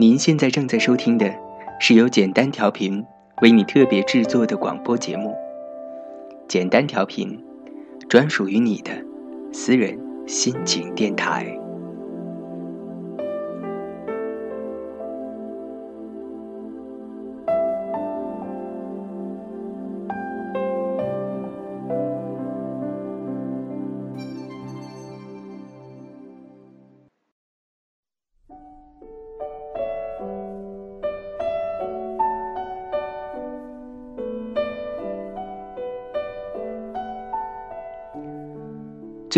您现在正在收听的是由简单调频为你特别制作的广播节目。简单调频，专属于你的私人心情电台。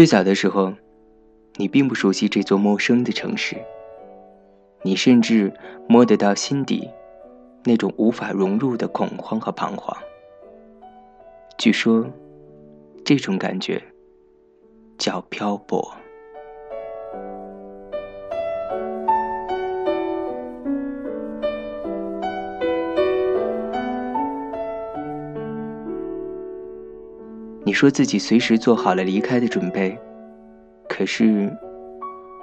最早的时候，你并不熟悉这座陌生的城市，你甚至摸得到心底那种无法融入的恐慌和彷徨。据说，这种感觉叫漂泊。说自己随时做好了离开的准备，可是，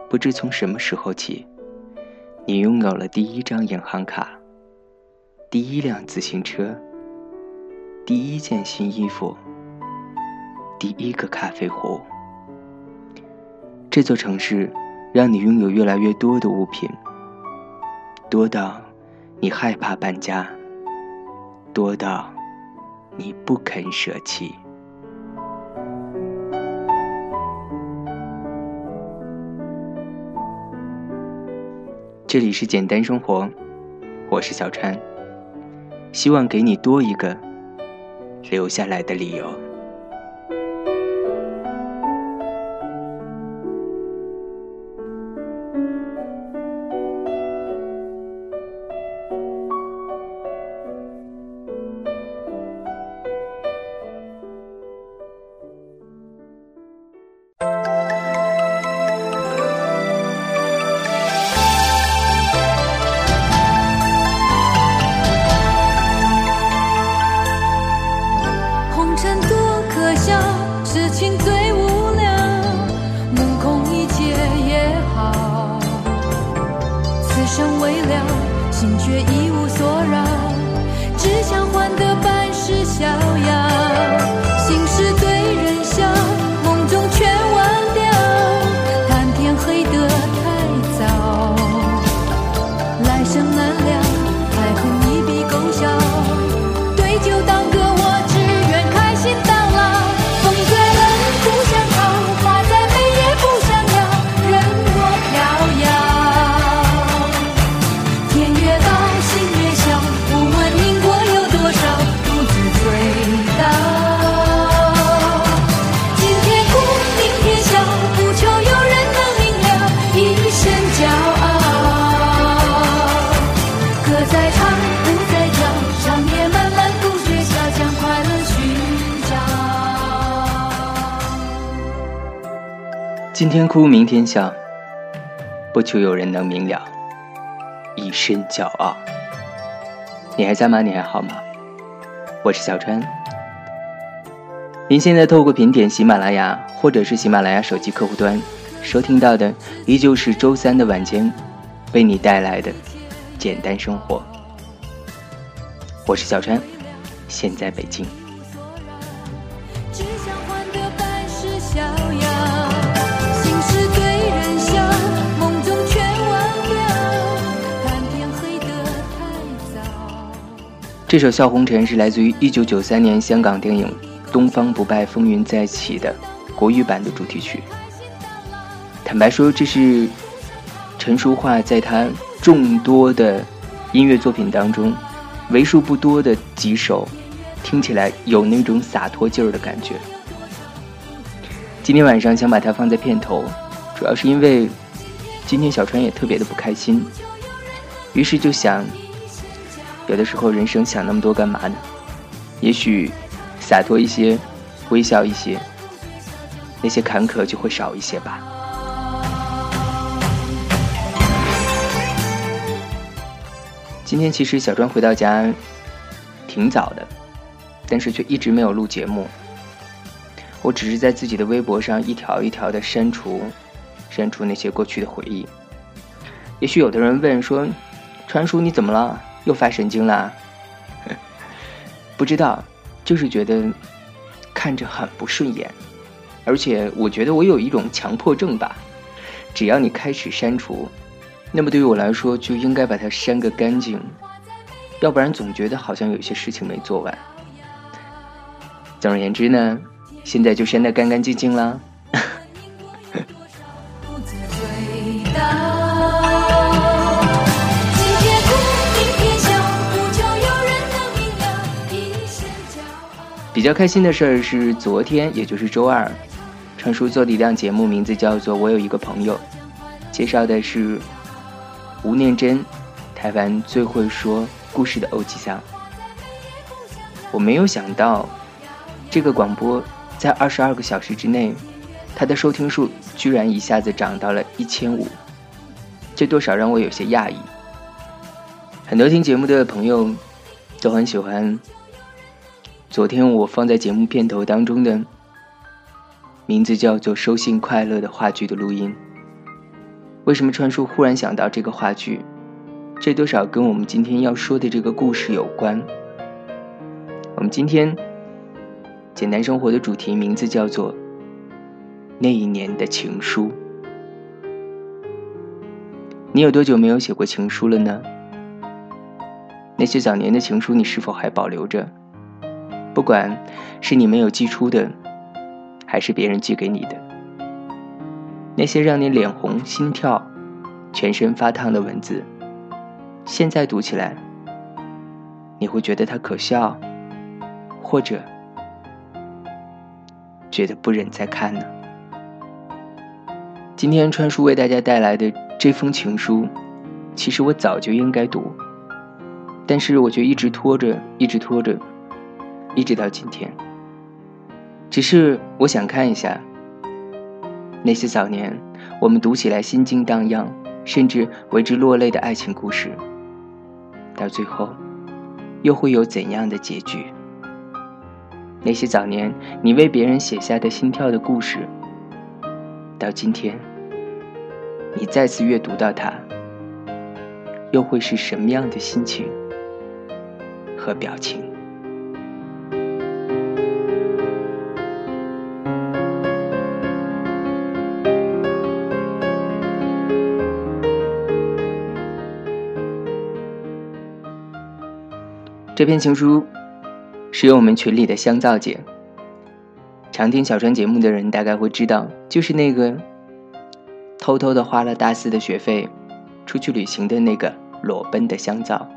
不知从什么时候起，你拥有了第一张银行卡、第一辆自行车、第一件新衣服、第一个咖啡壶。这座城市让你拥有越来越多的物品，多到你害怕搬家，多到你不肯舍弃。这里是简单生活，我是小川，希望给你多一个留下来的理由。天哭，明天笑，不求有人能明了，一身骄傲。你还在吗？你还好吗？我是小川。您现在透过频点喜马拉雅，或者是喜马拉雅手机客户端收听到的，依旧是周三的晚间为你带来的简单生活。我是小川，现在北京。这首《笑红尘》是来自于1993年香港电影《东方不败风云再起》的国语版的主题曲。坦白说，这是陈淑桦在她众多的音乐作品当中为数不多的几首听起来有那种洒脱劲儿的感觉。今天晚上想把它放在片头，主要是因为今天小川也特别的不开心，于是就想。有的时候，人生想那么多干嘛呢？也许洒脱一些，微笑一些，那些坎坷就会少一些吧。今天其实小庄回到家挺早的，但是却一直没有录节目。我只是在自己的微博上一条一条的删除，删除那些过去的回忆。也许有的人问说。川叔你怎么了？又发神经了？不知道，就是觉得看着很不顺眼，而且我觉得我有一种强迫症吧。只要你开始删除，那么对于我来说就应该把它删个干净，要不然总觉得好像有些事情没做完。总而言之呢，现在就删得干干净净啦。比较开心的事儿是昨天，也就是周二，传叔做的一档节目，名字叫做《我有一个朋友》，介绍的是吴念真，台湾最会说故事的欧吉桑。我没有想到，这个广播在二十二个小时之内，它的收听数居然一下子涨到了一千五，这多少让我有些讶异。很多听节目的朋友都很喜欢。昨天我放在节目片头当中的名字叫做《收信快乐》的话剧的录音。为什么川叔忽然想到这个话剧？这多少跟我们今天要说的这个故事有关。我们今天简单生活的主题名字叫做《那一年的情书》。你有多久没有写过情书了呢？那些早年的情书，你是否还保留着？不管是你没有寄出的，还是别人寄给你的，那些让你脸红心跳、全身发烫的文字，现在读起来，你会觉得它可笑，或者觉得不忍再看呢？今天川叔为大家带来的这封情书，其实我早就应该读，但是我却一直拖着，一直拖着。一直到今天，只是我想看一下那些早年我们读起来心惊荡漾，甚至为之落泪的爱情故事，到最后又会有怎样的结局？那些早年你为别人写下的心跳的故事，到今天你再次阅读到它，又会是什么样的心情和表情？这篇情书是由我们群里的香皂姐。常听小川节目的人大概会知道，就是那个偷偷的花了大四的学费出去旅行的那个裸奔的香皂。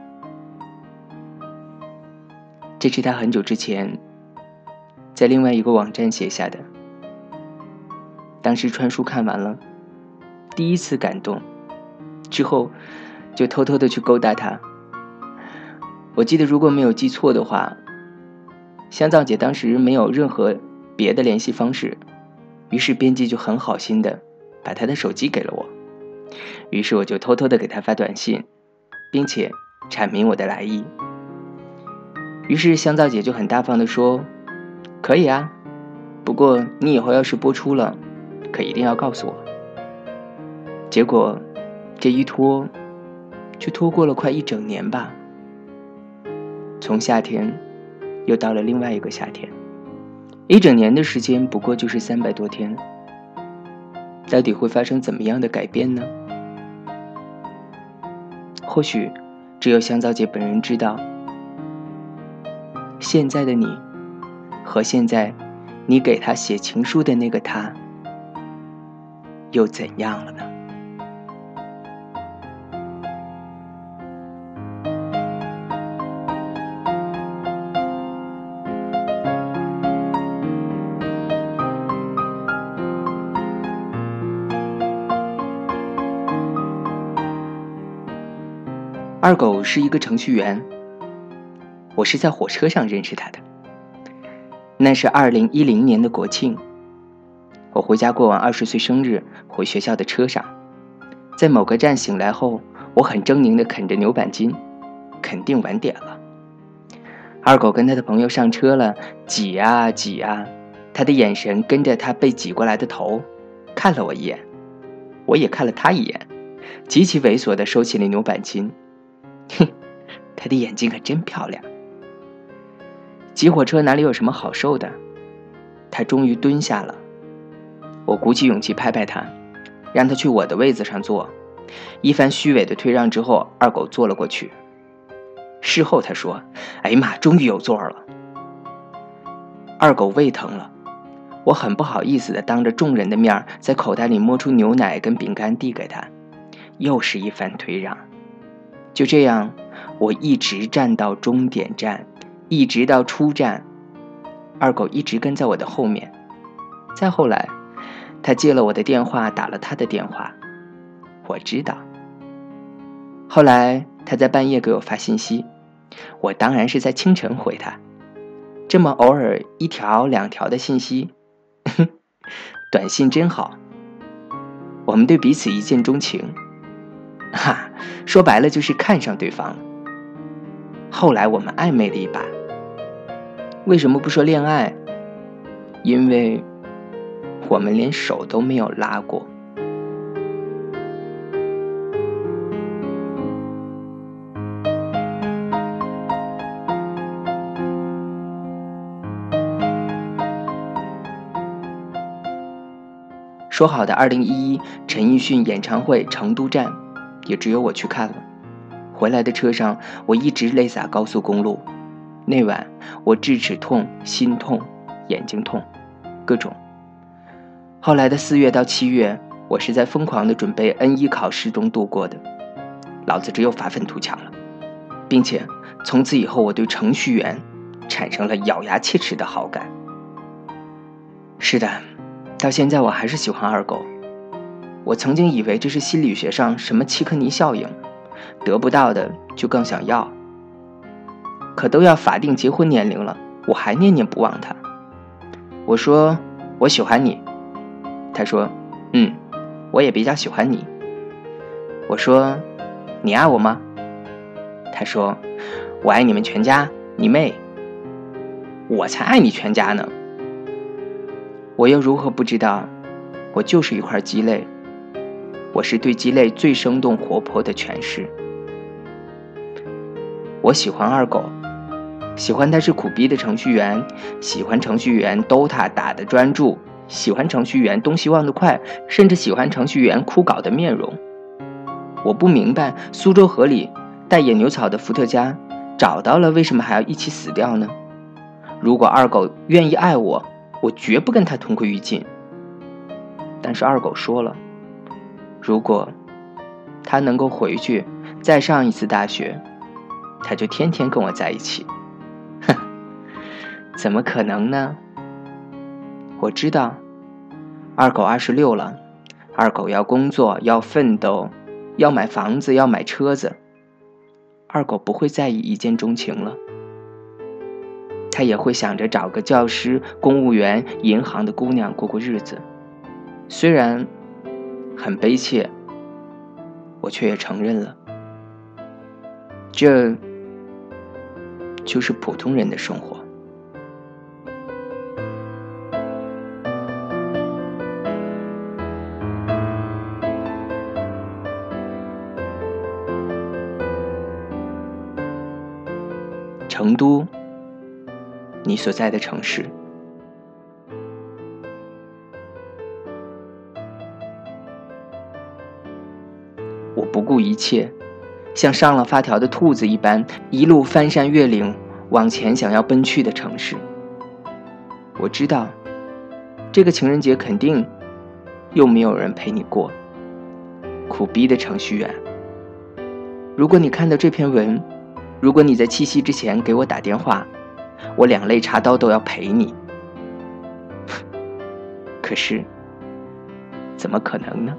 这是他很久之前在另外一个网站写下的。当时川叔看完了，第一次感动，之后就偷偷的去勾搭他。我记得，如果没有记错的话，香皂姐当时没有任何别的联系方式，于是编辑就很好心的把她的手机给了我，于是我就偷偷的给她发短信，并且阐明我的来意。于是香皂姐就很大方的说：“可以啊，不过你以后要是播出了，可一定要告诉我。”结果这一拖，就拖过了快一整年吧。从夏天，又到了另外一个夏天，一整年的时间不过就是三百多天。到底会发生怎么样的改变呢？或许，只有香皂姐本人知道。现在的你，和现在你给他写情书的那个他，又怎样了呢？二狗是一个程序员，我是在火车上认识他的。那是二零一零年的国庆，我回家过完二十岁生日，回学校的车上，在某个站醒来后，我很狰狞的啃着牛板筋，肯定晚点了。二狗跟他的朋友上车了，挤啊挤啊，他的眼神跟着他被挤过来的头，看了我一眼，我也看了他一眼，极其猥琐的收起了牛板筋。哼，他的眼睛可真漂亮。挤火车哪里有什么好受的？他终于蹲下了。我鼓起勇气拍拍他，让他去我的位子上坐。一番虚伪的退让之后，二狗坐了过去。事后他说：“哎呀妈，终于有座了。”二狗胃疼了，我很不好意思的当着众人的面在口袋里摸出牛奶跟饼干递给他，又是一番退让。就这样，我一直站到终点站，一直到出站，二狗一直跟在我的后面。再后来，他接了我的电话，打了他的电话。我知道。后来他在半夜给我发信息，我当然是在清晨回他。这么偶尔一条两条的信息，短信真好。我们对彼此一见钟情，哈，说白了就是看上对方了。后来我们暧昧了一把。为什么不说恋爱？因为我们连手都没有拉过。说好的二零一一陈奕迅演唱会成都站，也只有我去看了。回来的车上，我一直泪洒高速公路。那晚，我智齿痛、心痛、眼睛痛，各种。后来的四月到七月，我是在疯狂的准备 N 一考试中度过的。老子只有发愤图强了，并且从此以后，我对程序员产生了咬牙切齿的好感。是的。到现在我还是喜欢二狗。我曾经以为这是心理学上什么契克尼效应，得不到的就更想要。可都要法定结婚年龄了，我还念念不忘他。我说我喜欢你，他说嗯，我也比较喜欢你。我说你爱我吗？他说我爱你们全家，你妹！我才爱你全家呢。我又如何不知道，我就是一块鸡肋。我是对鸡肋最生动活泼的诠释。我喜欢二狗，喜欢他是苦逼的程序员，喜欢程序员 DOTA 打的专注，喜欢程序员东西忘得快，甚至喜欢程序员枯槁的面容。我不明白苏州河里带野牛草的伏特加找到了，为什么还要一起死掉呢？如果二狗愿意爱我。我绝不跟他同归于尽。但是二狗说了，如果他能够回去再上一次大学，他就天天跟我在一起。哼，怎么可能呢？我知道，二狗二十六了，二狗要工作，要奋斗，要买房子，要买车子。二狗不会在意一见钟情了。他也会想着找个教师、公务员、银行的姑娘过过日子，虽然很悲切，我却也承认了，这就是普通人的生活。成都。你所在的城市，我不顾一切，像上了发条的兔子一般，一路翻山越岭往前，想要奔去的城市。我知道，这个情人节肯定又没有人陪你过。苦逼的程序员，如果你看到这篇文，如果你在七夕之前给我打电话。我两肋插刀都要陪你，可是，怎么可能呢？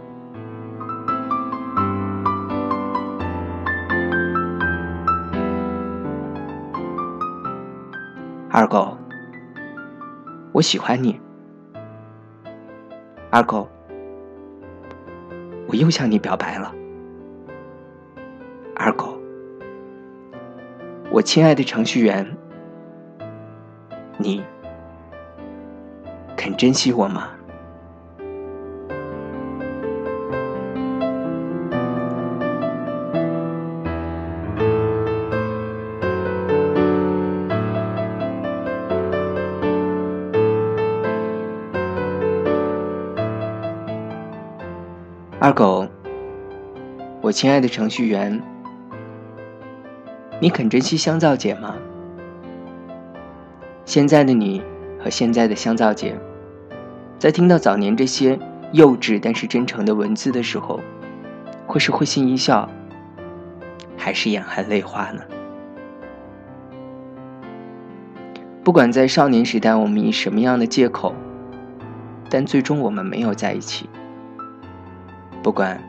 二狗，我喜欢你。二狗，我又向你表白了。二狗，我亲爱的程序员。你肯珍惜我吗？二狗，我亲爱的程序员，你肯珍惜香皂姐吗？现在的你和现在的香皂姐，在听到早年这些幼稚但是真诚的文字的时候，会是会心一笑，还是眼含泪花呢？不管在少年时代我们以什么样的借口，但最终我们没有在一起。不管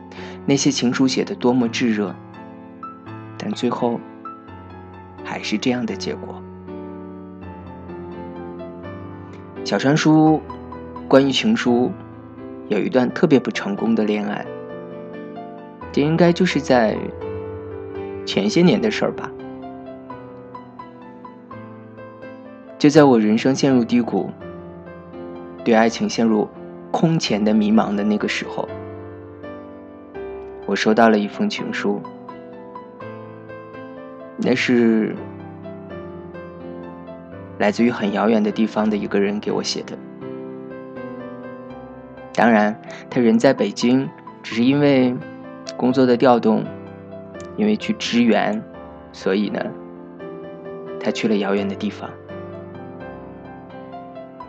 那些情书写的多么炙热，但最后还是这样的结果。小川叔关于情书有一段特别不成功的恋爱，这应该就是在前些年的事儿吧。就在我人生陷入低谷，对爱情陷入空前的迷茫的那个时候，我收到了一封情书。那是来自于很遥远的地方的一个人给我写的。当然，他人在北京，只是因为工作的调动，因为去支援，所以呢，他去了遥远的地方。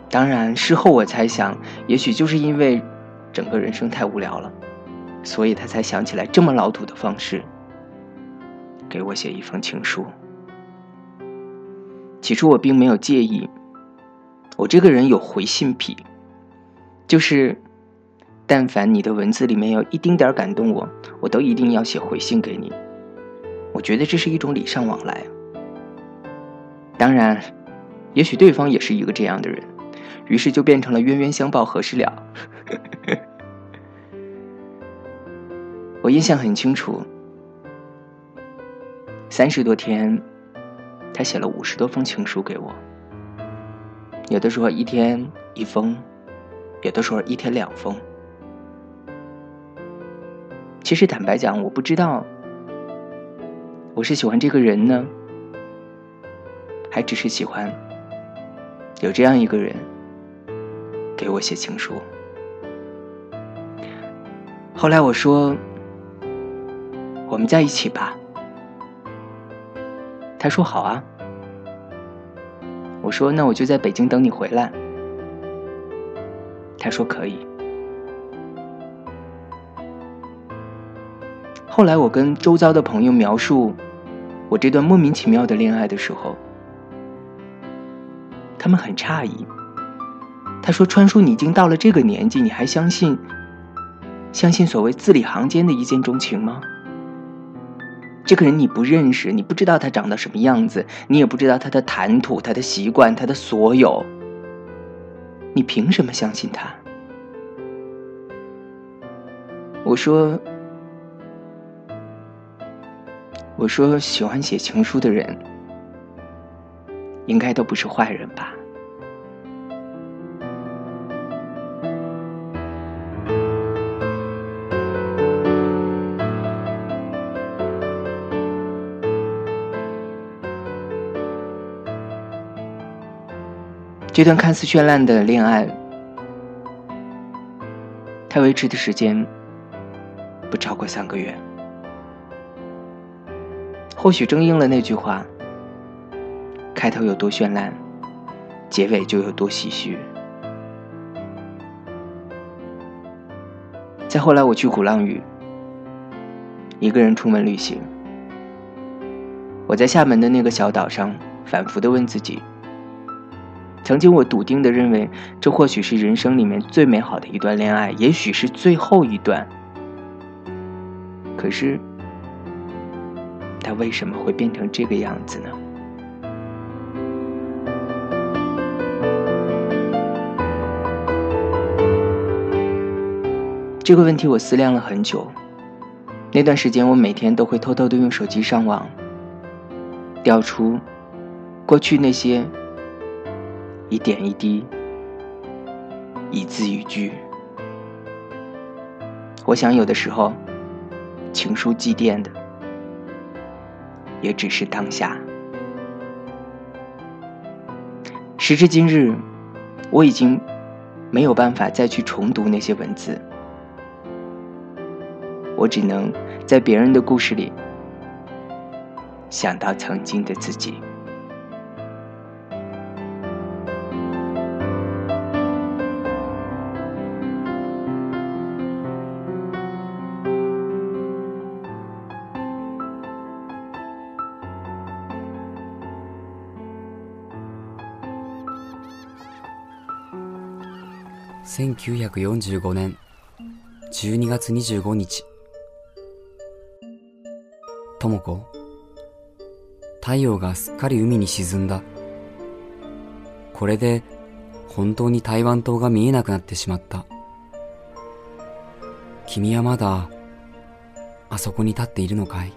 当然，事后我猜想，也许就是因为整个人生太无聊了，所以他才想起来这么老土的方式给我写一封情书。起初我并没有介意，我这个人有回信癖，就是但凡你的文字里面有一丁点感动我，我都一定要写回信给你。我觉得这是一种礼尚往来。当然，也许对方也是一个这样的人。于是就变成了冤冤相报何时了。我印象很清楚，三十多天，他写了五十多封情书给我，有的时候一天一封，有的时候一天两封。其实坦白讲，我不知道，我是喜欢这个人呢，还只是喜欢有这样一个人。给我写情书。后来我说：“我们在一起吧。”他说：“好啊。”我说：“那我就在北京等你回来。”他说：“可以。”后来我跟周遭的朋友描述我这段莫名其妙的恋爱的时候，他们很诧异。他说：“川叔，你已经到了这个年纪，你还相信，相信所谓字里行间的一见钟情吗？这个人你不认识，你不知道他长得什么样子，你也不知道他的谈吐、他的习惯、他的所有，你凭什么相信他？”我说：“我说，喜欢写情书的人，应该都不是坏人吧？”这段看似绚烂的恋爱，它维持的时间不超过三个月。或许正应了那句话：开头有多绚烂，结尾就有多唏嘘。再后来，我去鼓浪屿，一个人出门旅行。我在厦门的那个小岛上，反复的问自己。曾经，我笃定的认为，这或许是人生里面最美好的一段恋爱，也许是最后一段。可是，它为什么会变成这个样子呢？这个问题我思量了很久。那段时间，我每天都会偷偷的用手机上网，调出过去那些。一点一滴，一字一句。我想，有的时候，情书祭奠的，也只是当下。时至今日，我已经没有办法再去重读那些文字，我只能在别人的故事里想到曾经的自己。1945年12月25日。智子太陽がすっかり海に沈んだ。これで本当に台湾島が見えなくなってしまった。君はまだあそこに立っているのかい？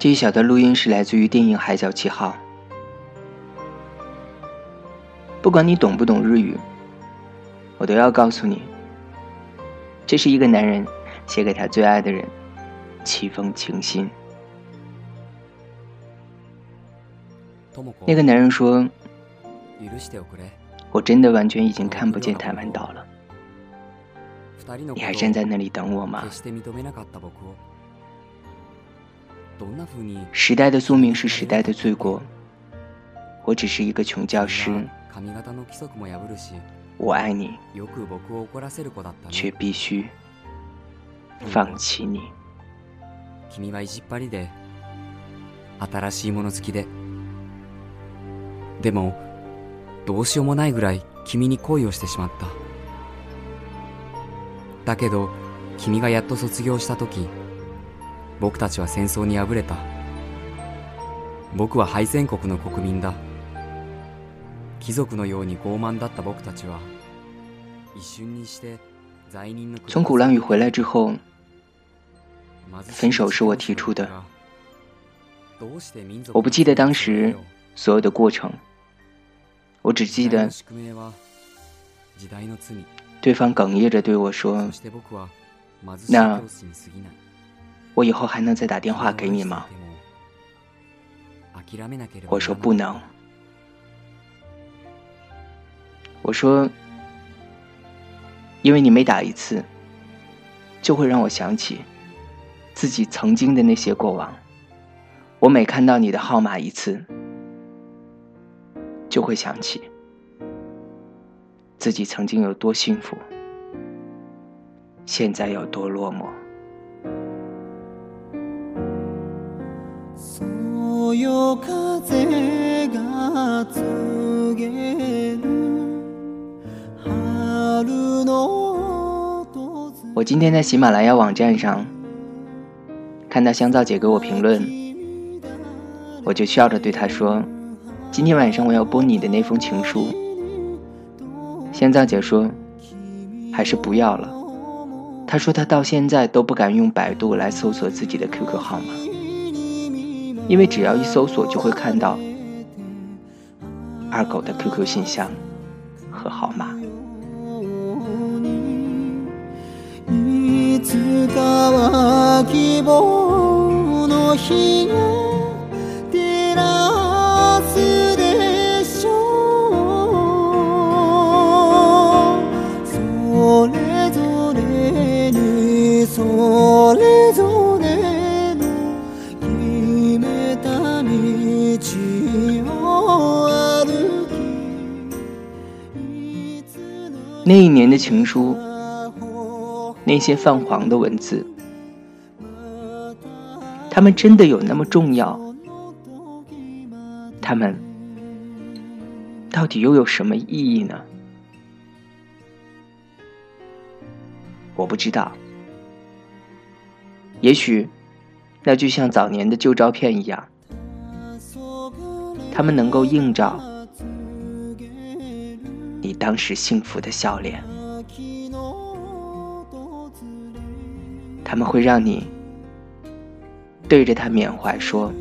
这一小段录音是来自于电影《海角七号》。不管你懂不懂日语，我都要告诉你，这是一个男人写给他最爱的人，七封情信。那个男人说：“我真的完全已经看不见台湾岛了，你还站在那里等我吗？”时代的宿命是时代的罪过。我只是一个穷教师。我爱你，却必须放弃你。君は意地っ張りで、新しいもの好きで。でも、どうしようもないぐらい君に恋をしてしまった。だけど、君がやっと卒業した時。僕たちは戦争に敗れた。僕は敗戦国の国民だ。貴族のように傲慢だった僕たちは一瞬にして罪人の从鼓浪屿回来之后分手是我提出的。我不记得当时所有的过程。我只记得对方哽咽着对我说那我以后还能再打电话给你吗？我说不能。我说，因为你每打一次，就会让我想起自己曾经的那些过往。我每看到你的号码一次，就会想起自己曾经有多幸福，现在有多落寞。我今天在喜马拉雅网站上看到香皂姐给我评论，我就笑着对她说：“今天晚上我要播你的那封情书。”香皂姐说：“还是不要了。”她说她到现在都不敢用百度来搜索自己的 QQ 号码。因为只要一搜索，就会看到二狗的 QQ 信箱和号码。那一年的情书，那些泛黄的文字，他们真的有那么重要？他们到底又有什么意义呢？我不知道。也许，那就像早年的旧照片一样，他们能够映照。你当时幸福的笑脸，他们会让你对着他缅怀说：“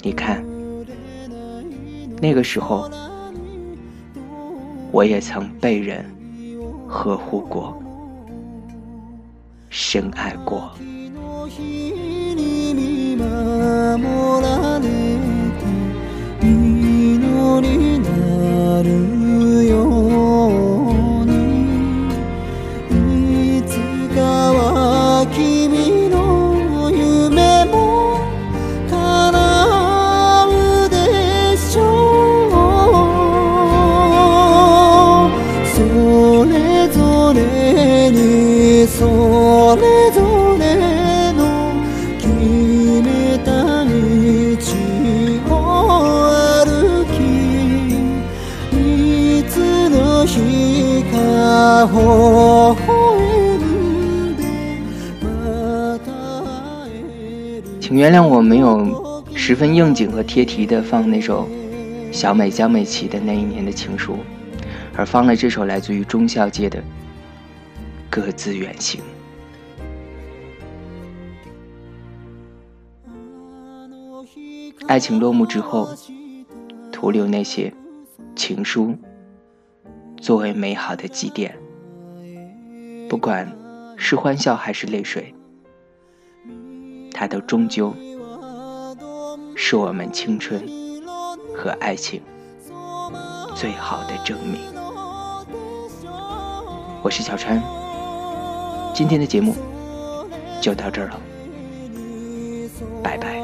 你看，那个时候我也曾被人呵护过。”深爱过。原谅我没有十分应景和贴题的放那首小美江美琪的那一年的情书，而放了这首来自于中校界的《各自远行》。爱情落幕之后，徒留那些情书，作为美好的祭奠。不管是欢笑还是泪水，它都终究是我们青春和爱情最好的证明。我是小川，今天的节目就到这儿了，拜拜。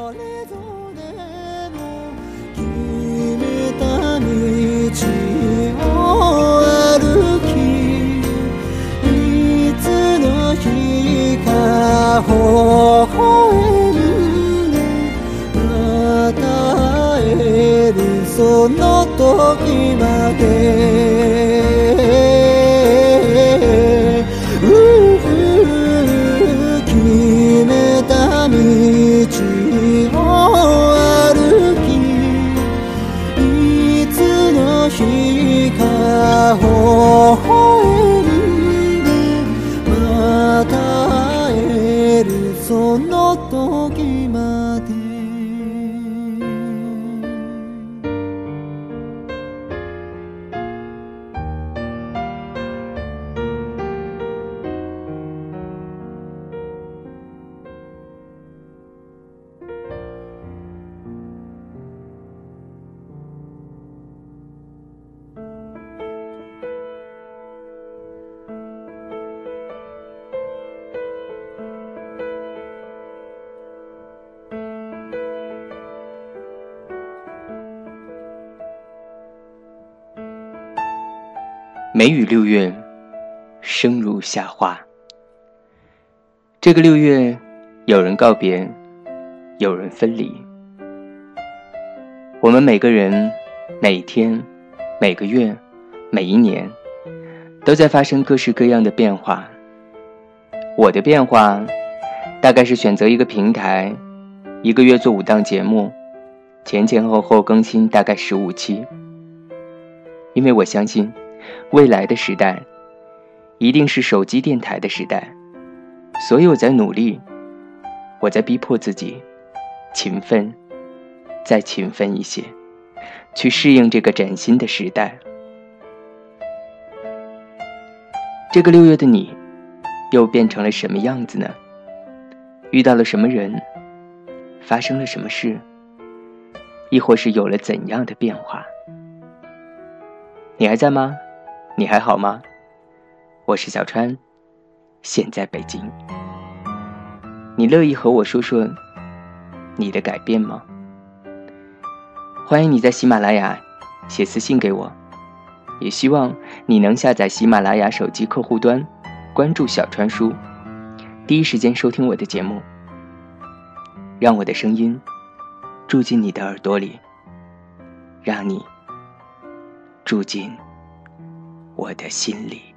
その時まで梅雨六月，生如夏花。这个六月，有人告别，有人分离。我们每个人，每天，每个月，每一年，都在发生各式各样的变化。我的变化，大概是选择一个平台，一个月做五档节目，前前后后更新大概十五期。因为我相信。未来的时代，一定是手机电台的时代，所以我在努力，我在逼迫自己，勤奋，再勤奋一些，去适应这个崭新的时代。这个六月的你，又变成了什么样子呢？遇到了什么人？发生了什么事？亦或是有了怎样的变化？你还在吗？你还好吗？我是小川，现在北京。你乐意和我说说你的改变吗？欢迎你在喜马拉雅写私信给我，也希望你能下载喜马拉雅手机客户端，关注小川叔，第一时间收听我的节目，让我的声音住进你的耳朵里，让你住进。我的心里。